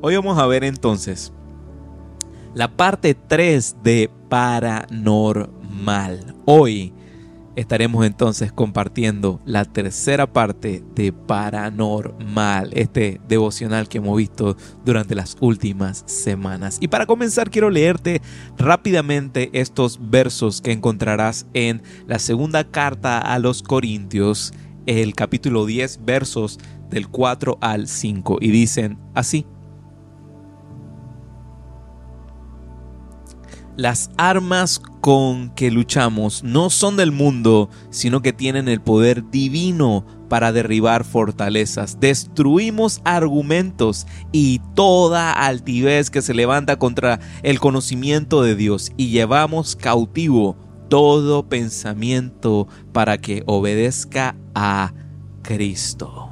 Hoy vamos a ver entonces la parte 3 de paranormal. Hoy estaremos entonces compartiendo la tercera parte de Paranormal, este devocional que hemos visto durante las últimas semanas. Y para comenzar quiero leerte rápidamente estos versos que encontrarás en la segunda carta a los Corintios, el capítulo 10, versos del 4 al 5, y dicen así. Las armas con que luchamos no son del mundo, sino que tienen el poder divino para derribar fortalezas. Destruimos argumentos y toda altivez que se levanta contra el conocimiento de Dios y llevamos cautivo todo pensamiento para que obedezca a Cristo.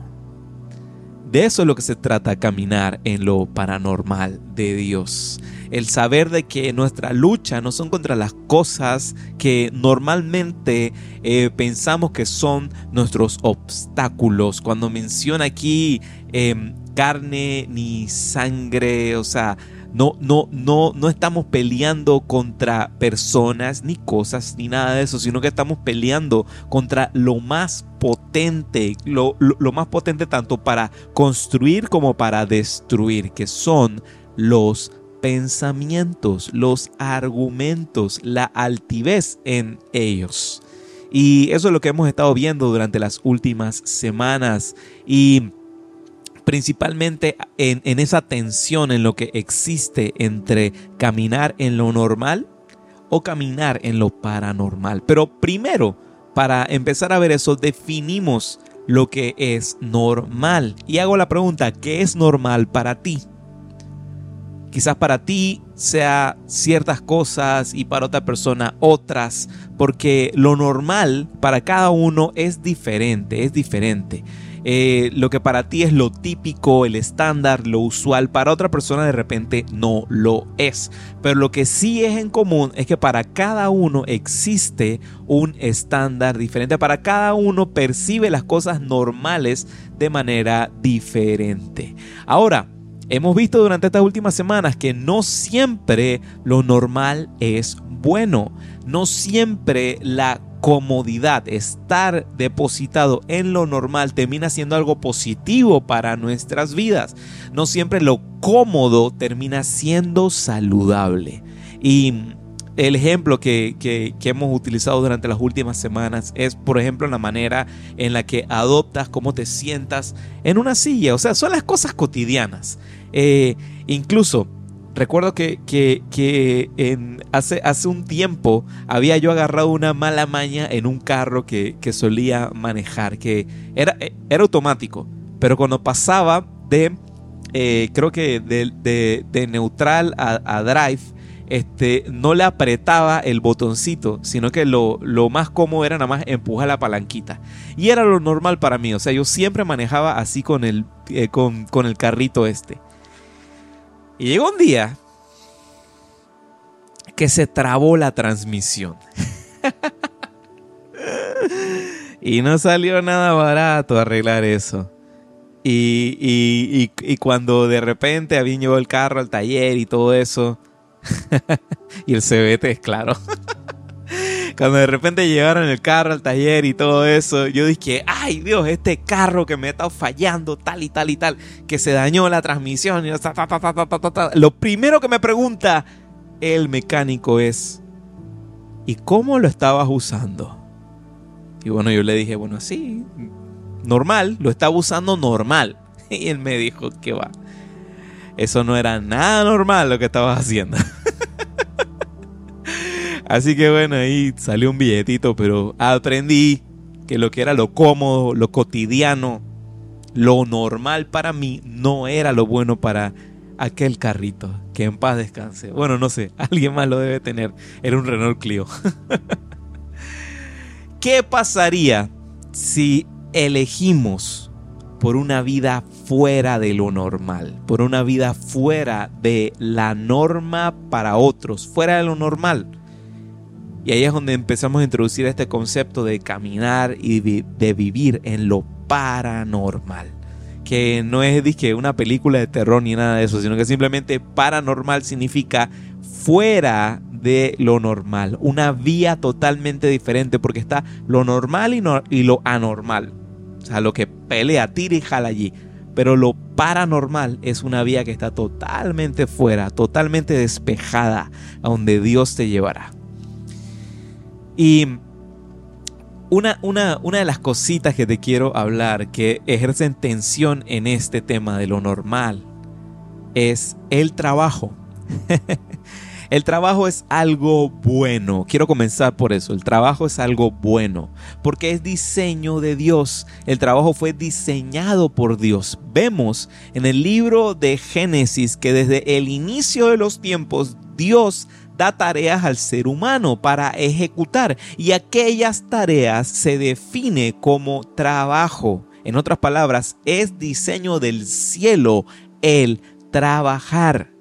De eso es lo que se trata caminar en lo paranormal de Dios el saber de que nuestra lucha no son contra las cosas que normalmente eh, pensamos que son nuestros obstáculos. Cuando menciona aquí em, carne ni sangre, o sea, no, no, no, no estamos peleando contra personas ni cosas ni nada de eso, sino que estamos peleando contra lo más potente, lo, lo más potente tanto para construir como para destruir, que son los pensamientos, los argumentos, la altivez en ellos. Y eso es lo que hemos estado viendo durante las últimas semanas y principalmente en, en, esa tensión en lo que existe entre caminar en lo normal o caminar en lo paranormal. Pero primero, para empezar a ver eso, definimos lo que es normal. Y hago la pregunta, ¿qué es normal para ti? Quizás para ti sea ciertas cosas y para otra persona otras, porque lo normal para cada uno es diferente, es diferente. Eh, lo que para ti es lo típico, el estándar, lo usual, para otra persona de repente no lo es. Pero lo que sí es en común es que para cada uno existe un estándar diferente. Para cada uno percibe las cosas normales de manera diferente. Ahora, Hemos visto durante estas últimas semanas que no siempre lo normal es bueno, no siempre la comodidad, estar depositado en lo normal termina siendo algo positivo para nuestras vidas. No siempre lo cómodo termina siendo saludable. Y el ejemplo que, que, hemos utilizado durante las últimas semanas es, por ejemplo, la manera en la que adoptas, cómo te sientas en una silla. O sea, son las cosas cotidianas. Eh, incluso recuerdo que, hace, hace, un tiempo había yo agarrado una mala maña en un carro que, solía manejar, que era, era, automático, pero cuando pasaba de, eh, creo que de, neutral a, drive, este, no le apretaba el botoncito, sino que lo, más cómodo era nada más empujar la palanquita. Y era lo normal para mí, o sea, yo siempre manejaba así con el, eh, con, con el carrito este. Y llegó un día que se trabó la transmisión. y no salió nada barato arreglar eso. Y, cuando de repente habían llevado el carro al taller y todo eso. y el CBT claro. Cuando de repente llegaron el carro al taller y todo eso, yo dije, ay Dios, este carro que me ha estado fallando tal y tal y tal, que se dañó la transmisión. Y Lo primero que me pregunta el mecánico es, ¿y cómo lo estabas usando? Y bueno, yo le dije, bueno, sí, normal, lo estaba usando normal. Y él me dijo, que va. Eso no era nada normal lo que estabas haciendo. Así que bueno, ahí salió un billetito, pero aprendí que lo que era lo cómodo, lo cotidiano, lo normal para mí no era lo bueno para aquel carrito. Que en paz descanse. Bueno, no sé, alguien más lo debe tener. Era un Renault Clio. ¿Qué pasaría si elegimos por una vida fuera de lo normal, por una vida fuera de la norma para otros, fuera de lo normal? Y ahí es donde empezamos a introducir este concepto de caminar y de vivir en lo paranormal. que no es que una película de terror ni nada de eso, sino que simplemente paranormal significa fuera de lo normal, una vía totalmente diferente porque está lo normal y, y lo anormal. O sea, lo que pelea, tira y jala allí. Pero lo paranormal es una vía que está totalmente fuera, totalmente despejada, a donde Dios te llevará. Y una, una, una, de las cositas que te quiero hablar que ejercen tensión en este tema de lo normal es el trabajo. el trabajo es algo bueno. Quiero comenzar por eso. El trabajo es algo bueno porque es diseño de Dios. El trabajo fue diseñado por Dios. Vemos en el libro de Génesis que desde el inicio de los tiempos Dios da tareas al ser humano para ejecutar y aquellas tareas se define como trabajo. En otras palabras, es diseño del cielo el trabajar.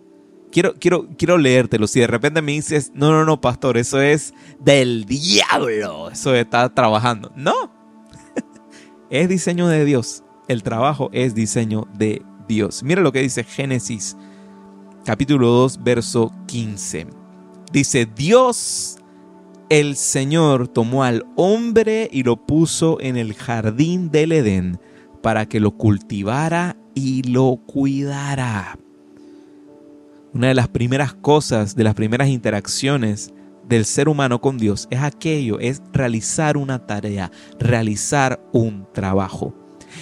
Quiero, quiero, quiero leértelo. Si de repente me dices, no, no, no, pastor, eso es del diablo. Eso estar trabajando. No. es diseño de Dios. El trabajo es diseño de Dios. Mira lo que dice Génesis capítulo 2, verso 15. Dice, Dios el Señor tomó al hombre y lo puso en el jardín del Edén para que lo cultivara y lo cuidara. Una de las primeras cosas, de las primeras interacciones del ser humano con Dios es aquello, es realizar una tarea, realizar un trabajo.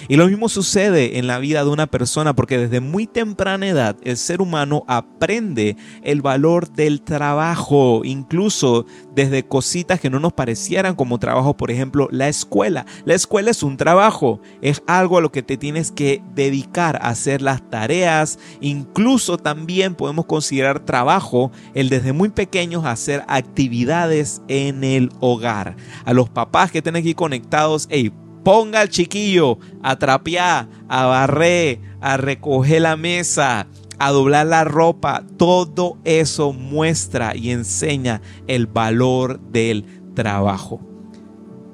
Y lo mismo sucede en la vida de una persona porque desde muy temprana edad el ser humano aprende el valor del trabajo, incluso desde cositas que no nos parecieran como trabajo, por ejemplo, la escuela. La escuela es un trabajo, es algo a lo que te tienes que dedicar a hacer las tareas, incluso también podemos considerar trabajo el desde muy pequeños hacer actividades en el hogar. A los papás que tienen aquí conectados, hey, Ponga al chiquillo a trapear, a barrer, a recoger la mesa, a doblar la ropa. Todo eso muestra y enseña el valor del trabajo.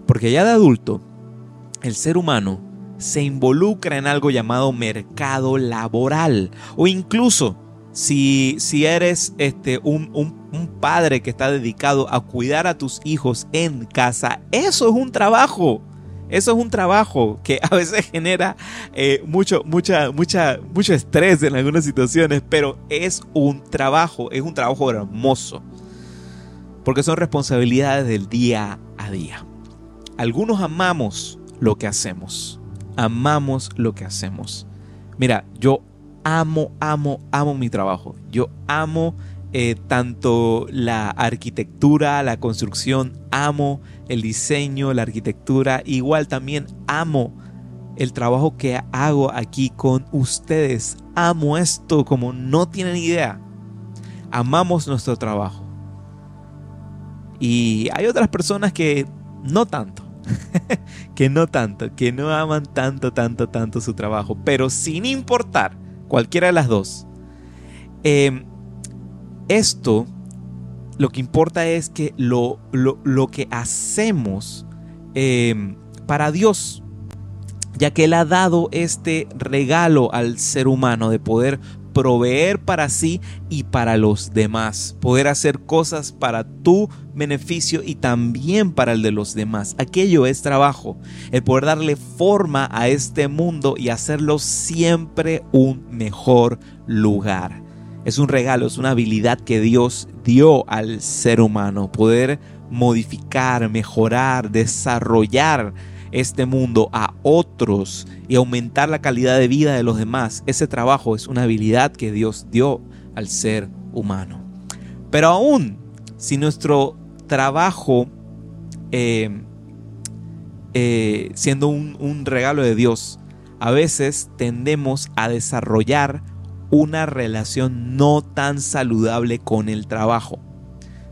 Porque ya de adulto, el ser humano se involucra en algo llamado mercado laboral. O incluso si, si eres este, un, un padre que está dedicado a cuidar a tus hijos en casa, eso es un trabajo. Eso es un trabajo que a veces genera eh, mucho, mucha, mucha, mucho estrés en algunas situaciones, pero es un trabajo, es un trabajo hermoso. Porque son responsabilidades del día a día. Algunos amamos lo que hacemos. Amamos lo que hacemos. Mira, yo amo, amo, amo mi trabajo. Yo amo eh, tanto la arquitectura, la construcción, amo el diseño, la arquitectura, igual también amo el trabajo que hago aquí con ustedes. Amo esto como no tienen idea. Amamos nuestro trabajo. Y hay otras personas que no tanto. que no tanto, que no aman tanto, tanto, tanto su trabajo. Pero sin importar, cualquiera de las dos. Eh, esto lo que importa es que lo, lo, que hacemos em, para Dios, ya que Él ha dado este regalo al ser humano de poder proveer para sí y para los demás, poder hacer cosas para tu beneficio y también para el de los demás. Aquello es trabajo, el poder darle forma a este mundo y hacerlo siempre un mejor lugar. Es un regalo, es una habilidad que Dios dio al ser humano, poder modificar, mejorar, desarrollar este mundo a otros y aumentar la calidad de vida de los demás. Ese trabajo es una habilidad que Dios dio al ser humano. Pero aún si nuestro trabajo, eh, eh, siendo un, un regalo de Dios, a veces tendemos a desarrollar una relación no tan saludable con el trabajo.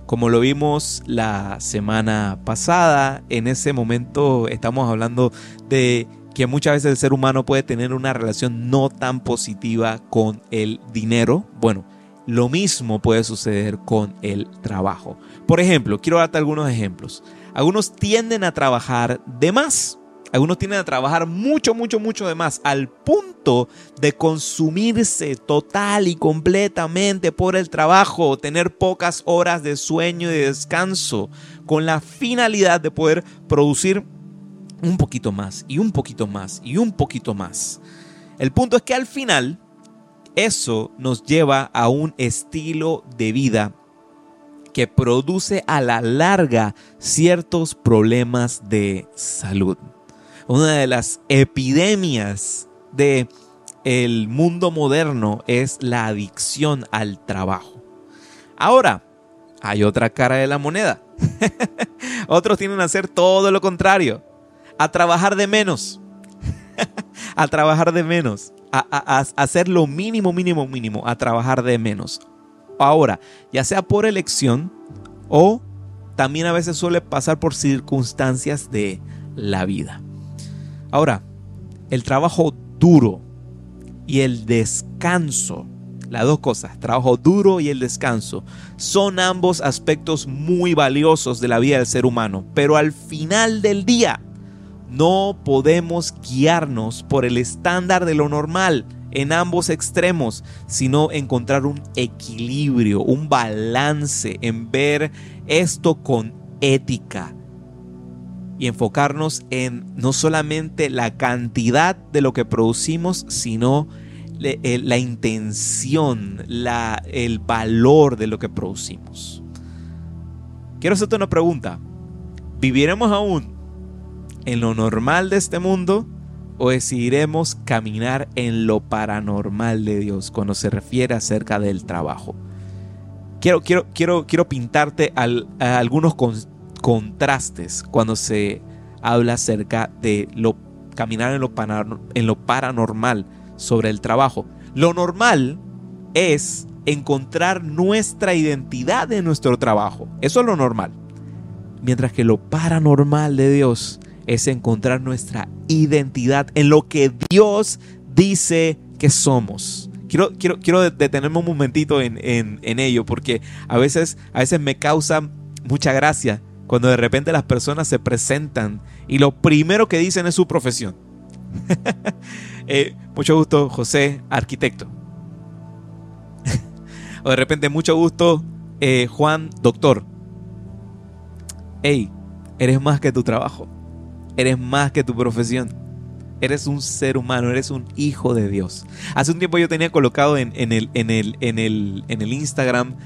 Como lo vimos la semana pasada, en ese momento estamos hablando de que muchas veces el ser humano puede tener una relación no tan positiva con el dinero. Bueno, lo mismo puede suceder con el trabajo. Por ejemplo, quiero darte algunos ejemplos. Algunos tienden a trabajar de más. Algunos tienden a trabajar mucho, mucho, mucho de más, al punto de consumirse total y completamente por el trabajo, tener pocas horas de sueño y de descanso, con la finalidad de poder producir un poquito más y un poquito más y un poquito más. El punto es que al final eso nos lleva a un estilo de vida que produce a la larga ciertos problemas de salud. Una de las epidemias de el mundo moderno es la adicción al trabajo. Ahora, hay otra cara de la moneda. Otros tienen a hacer todo lo contrario, a trabajar de menos, a trabajar de menos, a, a, hacer lo mínimo, mínimo, mínimo, a trabajar de menos. Ahora, ya sea por elección o también a veces suele pasar por circunstancias de la vida. Ahora, el trabajo duro y el descanso, las dos cosas, trabajo duro y el descanso, son ambos aspectos muy valiosos de la vida del ser humano, pero al final del día no podemos guiarnos por el estándar de lo normal en ambos extremos, sino encontrar un equilibrio, un balance en ver esto con ética y enfocarnos en no solamente la cantidad de lo que producimos, sino eh, la intención, la, el valor de lo que producimos. Quiero hacerte una pregunta. ¿Viviremos aún en lo normal de este mundo o decidiremos caminar en lo paranormal de Dios cuando se refiere acerca del trabajo. Quiero, quiero, quiero, quiero pintarte algunos contrastes cuando se habla acerca de lo, caminar en lo, en lo paranormal sobre el trabajo. Lo normal es encontrar nuestra identidad en nuestro trabajo. Eso es lo normal. Mientras que lo paranormal de Dios es encontrar nuestra identidad en lo que Dios dice que somos. Quiero, quiero, quiero detenerme un momentito en, ello porque a veces, a veces me causa mucha gracia cuando de repente las personas se presentan y lo primero que dicen es su profesión. Eh, mucho gusto, José, arquitecto. o de repente, mucho gusto, eh, Juan, doctor. Hey, eres más que tu trabajo. Eres más que tu profesión. Eres un ser humano, eres un hijo de Dios. Hace un tiempo yo tenía colocado en, el, en, el, en, el, en el Instagram,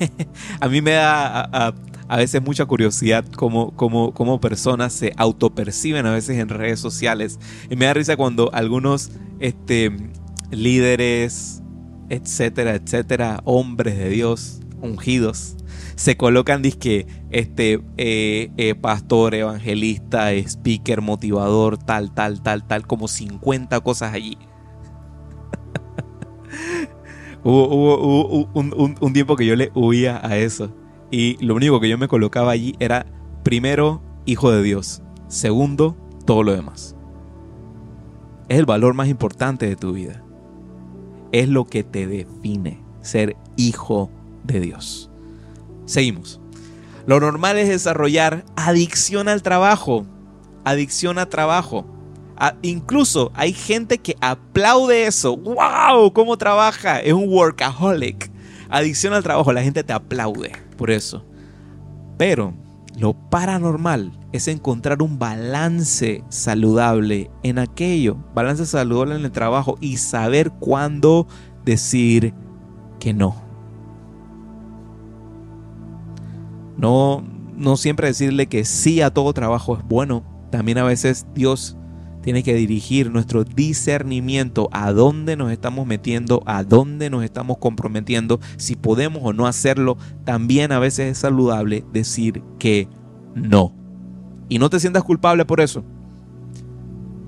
a mí me da veces mucha curiosidad cómo, cómo, cómo, personas se autoperciben a veces en redes sociales. Y me da risa cuando algunos este, líderes, etcétera, etcétera, hombres de Dios, ungidos, se colocan disque este eh, eh, pastor, evangelista, speaker, motivador, tal, tal, tal, tal, como 50 cosas allí. hubo, un, un tiempo que yo le huía a eso. Y lo único que yo me colocaba allí era, primero, hijo de Dios. Segundo, todo lo demás. Es el valor más importante de tu vida. Es lo que te define ser hijo de Dios. Seguimos. Lo normal es desarrollar adicción al trabajo. Adicción a trabajo. incluso hay gente que aplaude eso. ¡Wow! ¿Cómo trabaja? Es un workaholic. Adicción al trabajo. La gente te aplaude por eso. Pero lo paranormal es encontrar un balance saludable en aquello. Balance saludable en el trabajo y saber cuándo decir que no. No, no siempre decirle que sí a todo trabajo es bueno. También a veces Dios tiene que dirigir nuestro discernimiento a dónde nos estamos metiendo, a dónde nos estamos comprometiendo, si podemos o no hacerlo. También a veces es saludable decir que no. Y no te sientas culpable por eso.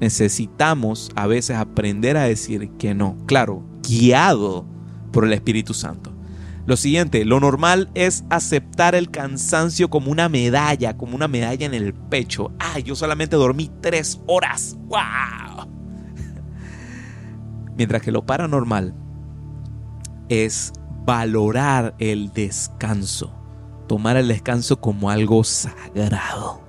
Necesitamos a veces aprender a decir que no. Claro, guiado por el Espíritu Santo. Lo siguiente, lo normal es aceptar el cansancio como una medalla, como una medalla en el pecho. Ah, yo solamente dormí tres horas. ¡Wow! Mientras que lo paranormal es valorar el descanso, tomar el descanso como algo sagrado.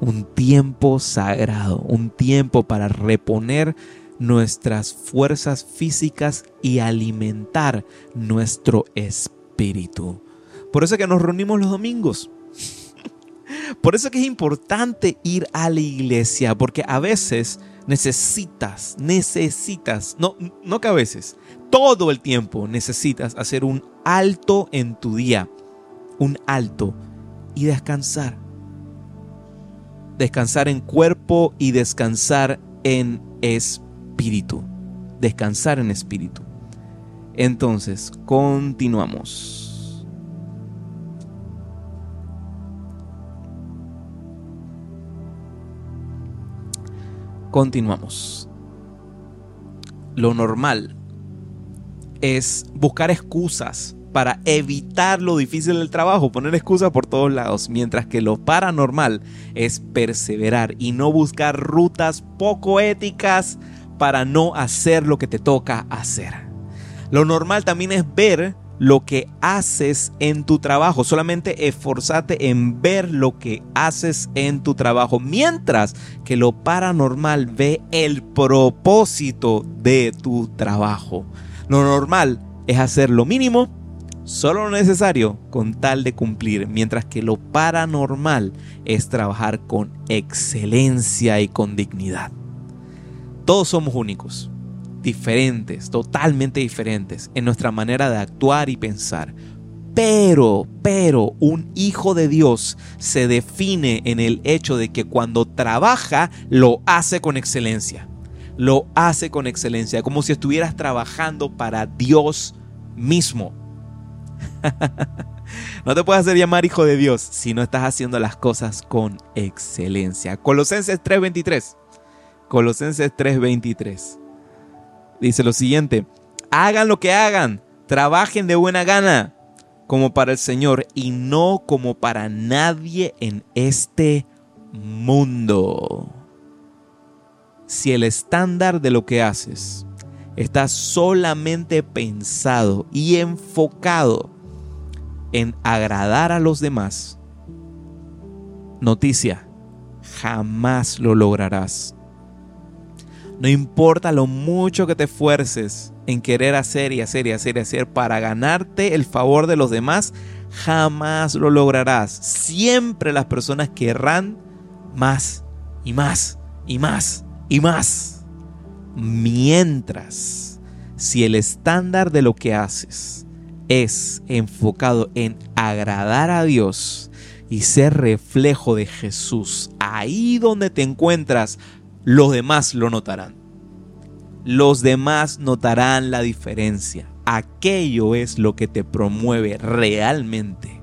Un tiempo sagrado, un tiempo para reponer nuestras fuerzas físicas y alimentar nuestro espíritu. Por eso es que nos reunimos los domingos. Por eso es que es importante ir a la iglesia, porque a veces necesitas, necesitas, no, no que a veces, todo el tiempo necesitas hacer un alto en tu día, un alto y descansar. Descansar en cuerpo y descansar en espíritu. Descansar en espíritu. Entonces, continuamos. Continuamos. Lo normal es buscar excusas para evitar lo difícil del trabajo, poner excusas por todos lados, mientras que lo paranormal es perseverar y no buscar rutas poco éticas para no hacer lo que te toca hacer. Lo normal también es ver lo que haces en tu trabajo. Solamente esforzate en ver lo que haces en tu trabajo. Mientras que lo paranormal ve el propósito de tu trabajo. Lo normal es hacer lo mínimo, solo lo necesario, con tal de cumplir. Mientras que lo paranormal es trabajar con excelencia y con dignidad. Todos somos únicos diferentes, totalmente diferentes en nuestra manera de actuar y pensar. Pero, pero, un hijo de Dios se define en el hecho de que cuando trabaja, lo hace con excelencia. Lo hace con excelencia, como si estuvieras trabajando para Dios mismo. no te puedes hacer llamar hijo de Dios si no estás haciendo las cosas con excelencia. Colosenses 3:23. Colosenses 3:23 dice lo siguiente, hagan lo que hagan, trabajen de buena gana, como para el Señor y no como para nadie en este mundo. Si el estándar de lo que haces está solamente pensado y enfocado en agradar a los demás, noticia, jamás lo lograrás. No importa lo mucho que te esfuerces en querer hacer y hacer y hacer y hacer para ganarte el favor de los demás, jamás lo lograrás. Siempre las personas querrán más y más y más y más. Mientras, si el estándar de lo que haces es enfocado en agradar a Dios y ser reflejo de Jesús, ahí donde te encuentras, los demás lo notarán. Los demás notarán la diferencia. Aquello es lo que te promueve realmente.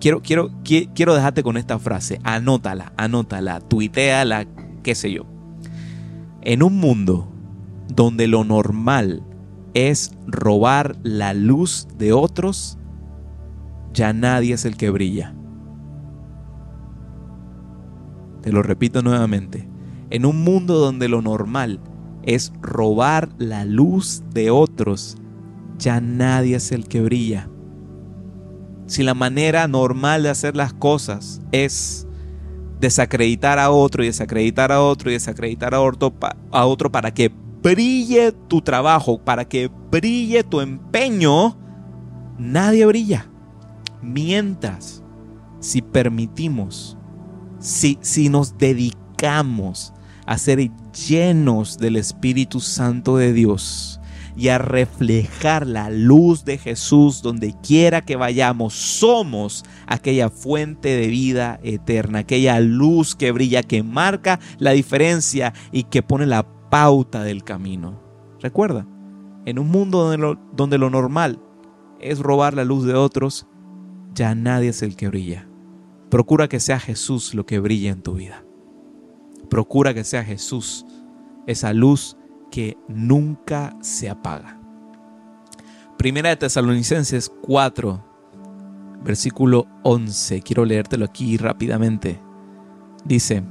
Quiero, quiero, quiero dejarte con esta frase. Anótala, anótala, tuiteala, qué sé yo. En un mundo donde lo normal es robar la luz de otros, ya nadie es el que brilla. Te lo repito nuevamente. En un mundo donde lo normal es robar la luz de otros, ya nadie es el que brilla. Si la manera normal de hacer las cosas es desacreditar a otro y desacreditar a otro y desacreditar a otro, a otro para que brille tu trabajo, para que brille tu empeño, nadie brilla. Mientras, si permitimos si, nos dedicamos a ser llenos del Espíritu Santo de Dios y a reflejar la luz de Jesús donde quiera que vayamos, somos aquella fuente de vida eterna, aquella luz que brilla, que marca la diferencia y que pone la pauta del camino. Recuerda, en un mundo donde lo, donde lo normal es robar la luz de otros, ya nadie es el que brilla. Procura que sea Jesús lo que brille en tu vida. Procura que sea Jesús esa luz que nunca se apaga. Primera de Tesalonicenses 4, versículo 11. Quiero leértelo aquí rápidamente. Dice,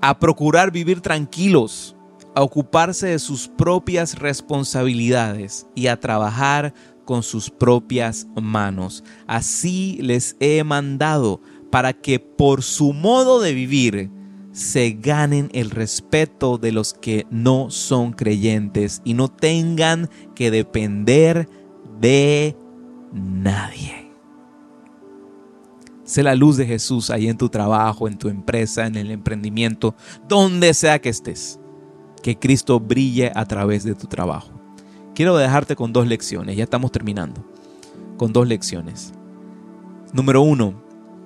a procurar vivir tranquilos, a ocuparse de sus propias responsabilidades y a trabajar con sus propias manos. Así les he mandado para que por su modo de vivir se ganen el respeto de los que no son creyentes y no tengan que depender de nadie. Sé la luz de Jesús ahí en tu trabajo, en tu empresa, en el emprendimiento, donde sea que estés. Que Cristo brille a través de tu trabajo. Quiero dejarte con dos lecciones, ya estamos terminando. Con dos lecciones. Número uno,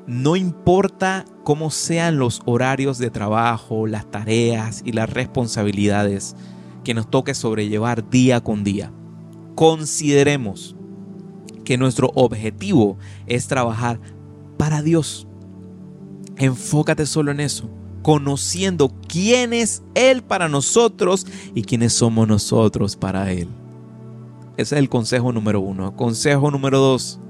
no importa cómo sean los horarios de trabajo, las tareas y las responsabilidades que nos toque sobrellevar día con día. Consideremos que nuestro objetivo es trabajar para Dios. Enfócate solo en eso, conociendo quién es Él para nosotros y quiénes somos nosotros para Él. Ese es el consejo número uno. Consejo número dos,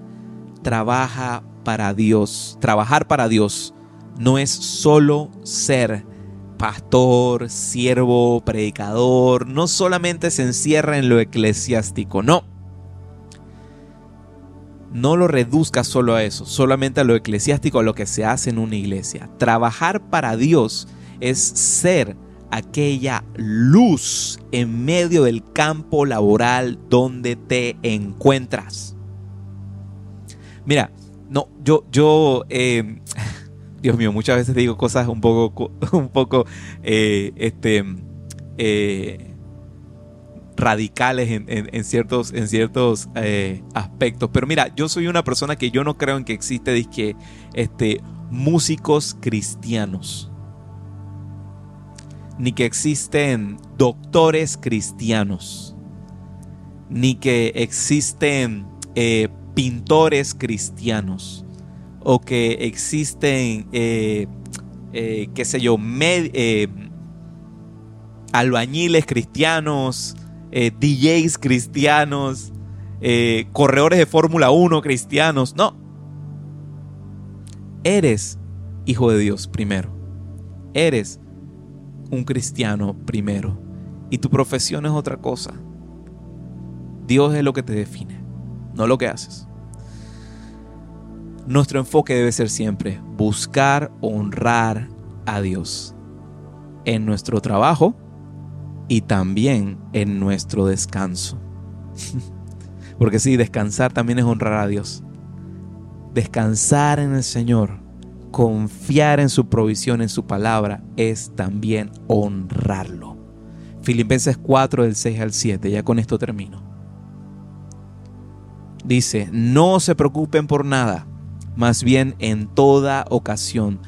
trabaja para Dios. Trabajar para Dios no es solo ser pastor, siervo, predicador, no solamente se encierra en lo eclesiástico, no no lo reduzca solo a eso, solamente a lo eclesiástico, a lo que se hace en una iglesia. Trabajar para Dios es ser aquella luz en medio del campo laboral donde te encuentras. Mira, no, yo, yo, eh, Dios mío, muchas veces digo cosas un poco, un poco, eh, este, eh, radicales en, ciertos, en ciertos eh, aspectos. Pero mira, yo soy una persona que yo no creo en que existe este, músicos cristianos. Ni que existen doctores cristianos. Ni que existen eh, pintores cristianos. O que existen, eh, qué sé yo, albañiles cristianos, eh, DJs cristianos, eh, corredores de Fórmula 1 cristianos. No. Eres hijo de Dios primero. Eres un cristiano primero. Y tu profesión es otra cosa. Dios es lo que te define, no lo que haces. Nuestro enfoque debe ser siempre buscar honrar a Dios en nuestro trabajo, y también en nuestro descanso. Porque sí, descansar también es honrar a Dios. Descansar en el Señor, confiar en su provisión, en su palabra, es también honrarlo. Filipenses 4 del 6 al 7, ya con esto termino. Dice, no se preocupen por nada, más bien en toda ocasión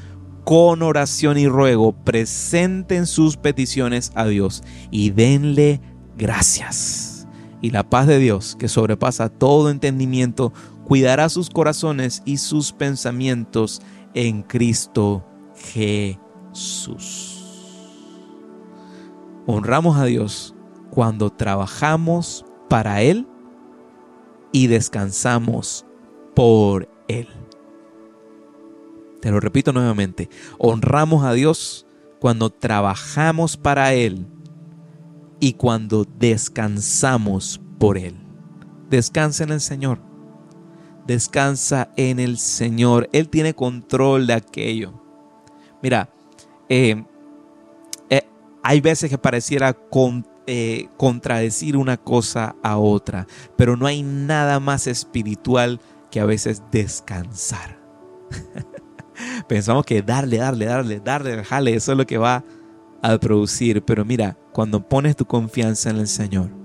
con oración y ruego presenten sus peticiones a Dios y denle gracias. Y la paz de Dios, que sobrepasa todo entendimiento, cuidará sus corazones y sus pensamientos en Cristo Jesús. Honramos a Dios cuando trabajamos para Él y descansamos por Él. Te lo repito nuevamente, honramos a Dios cuando trabajamos para Él y cuando descansamos por Él. Descansa en el Señor. Descansa en el Señor. Él tiene control de aquello. Mira, eh, eh, hay veces que pareciera eh, contradecir una cosa a otra, pero no hay nada más espiritual que a veces descansar. Pensamos que darle, darle, darle, darle, jale, eso es lo que va a producir. Pero mira, cuando pones tu confianza en el Señor,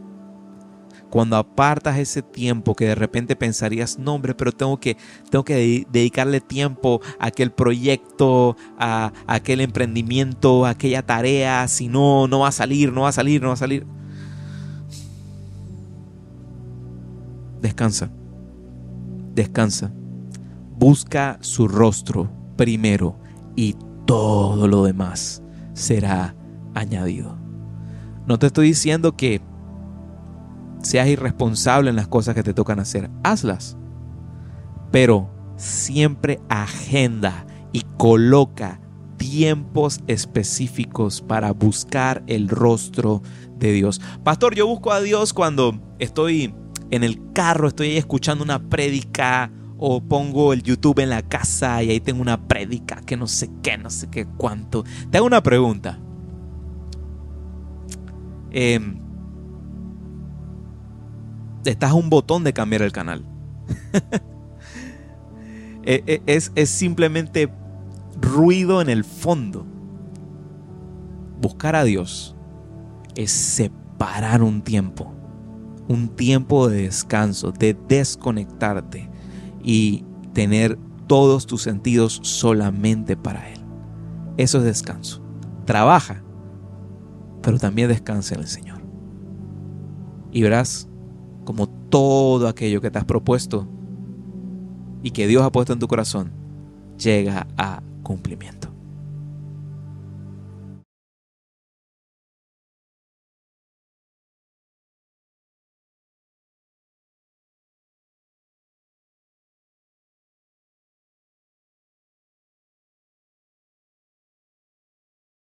cuando apartas ese tiempo que de repente pensarías, no hombre, pero tengo que, tengo que dedicarle tiempo a aquel proyecto, a, a aquel emprendimiento, a aquella tarea, si no, no va a salir, no va a salir, no va a salir. Descansa, descansa, busca su rostro primero y todo lo demás será añadido. No te estoy diciendo que seas irresponsable en las cosas que te tocan hacer, hazlas. Pero siempre agenda y coloca tiempos específicos para buscar el rostro de Dios. Pastor, yo busco a Dios cuando estoy en el carro, estoy escuchando una prédica o pongo el YouTube en la casa y ahí tengo una prédica que no sé qué, no sé qué cuánto. Te hago una pregunta. Em, estás a un botón de cambiar el canal. E, e, es, es simplemente ruido en el fondo. Buscar a Dios es separar un tiempo, un tiempo de descanso, de desconectarte y tener todos tus sentidos solamente para Él. Eso es descanso. Trabaja, pero también descansa en el Señor. Y verás como todo aquello que te has propuesto y que Dios ha puesto en tu corazón llega a cumplimiento.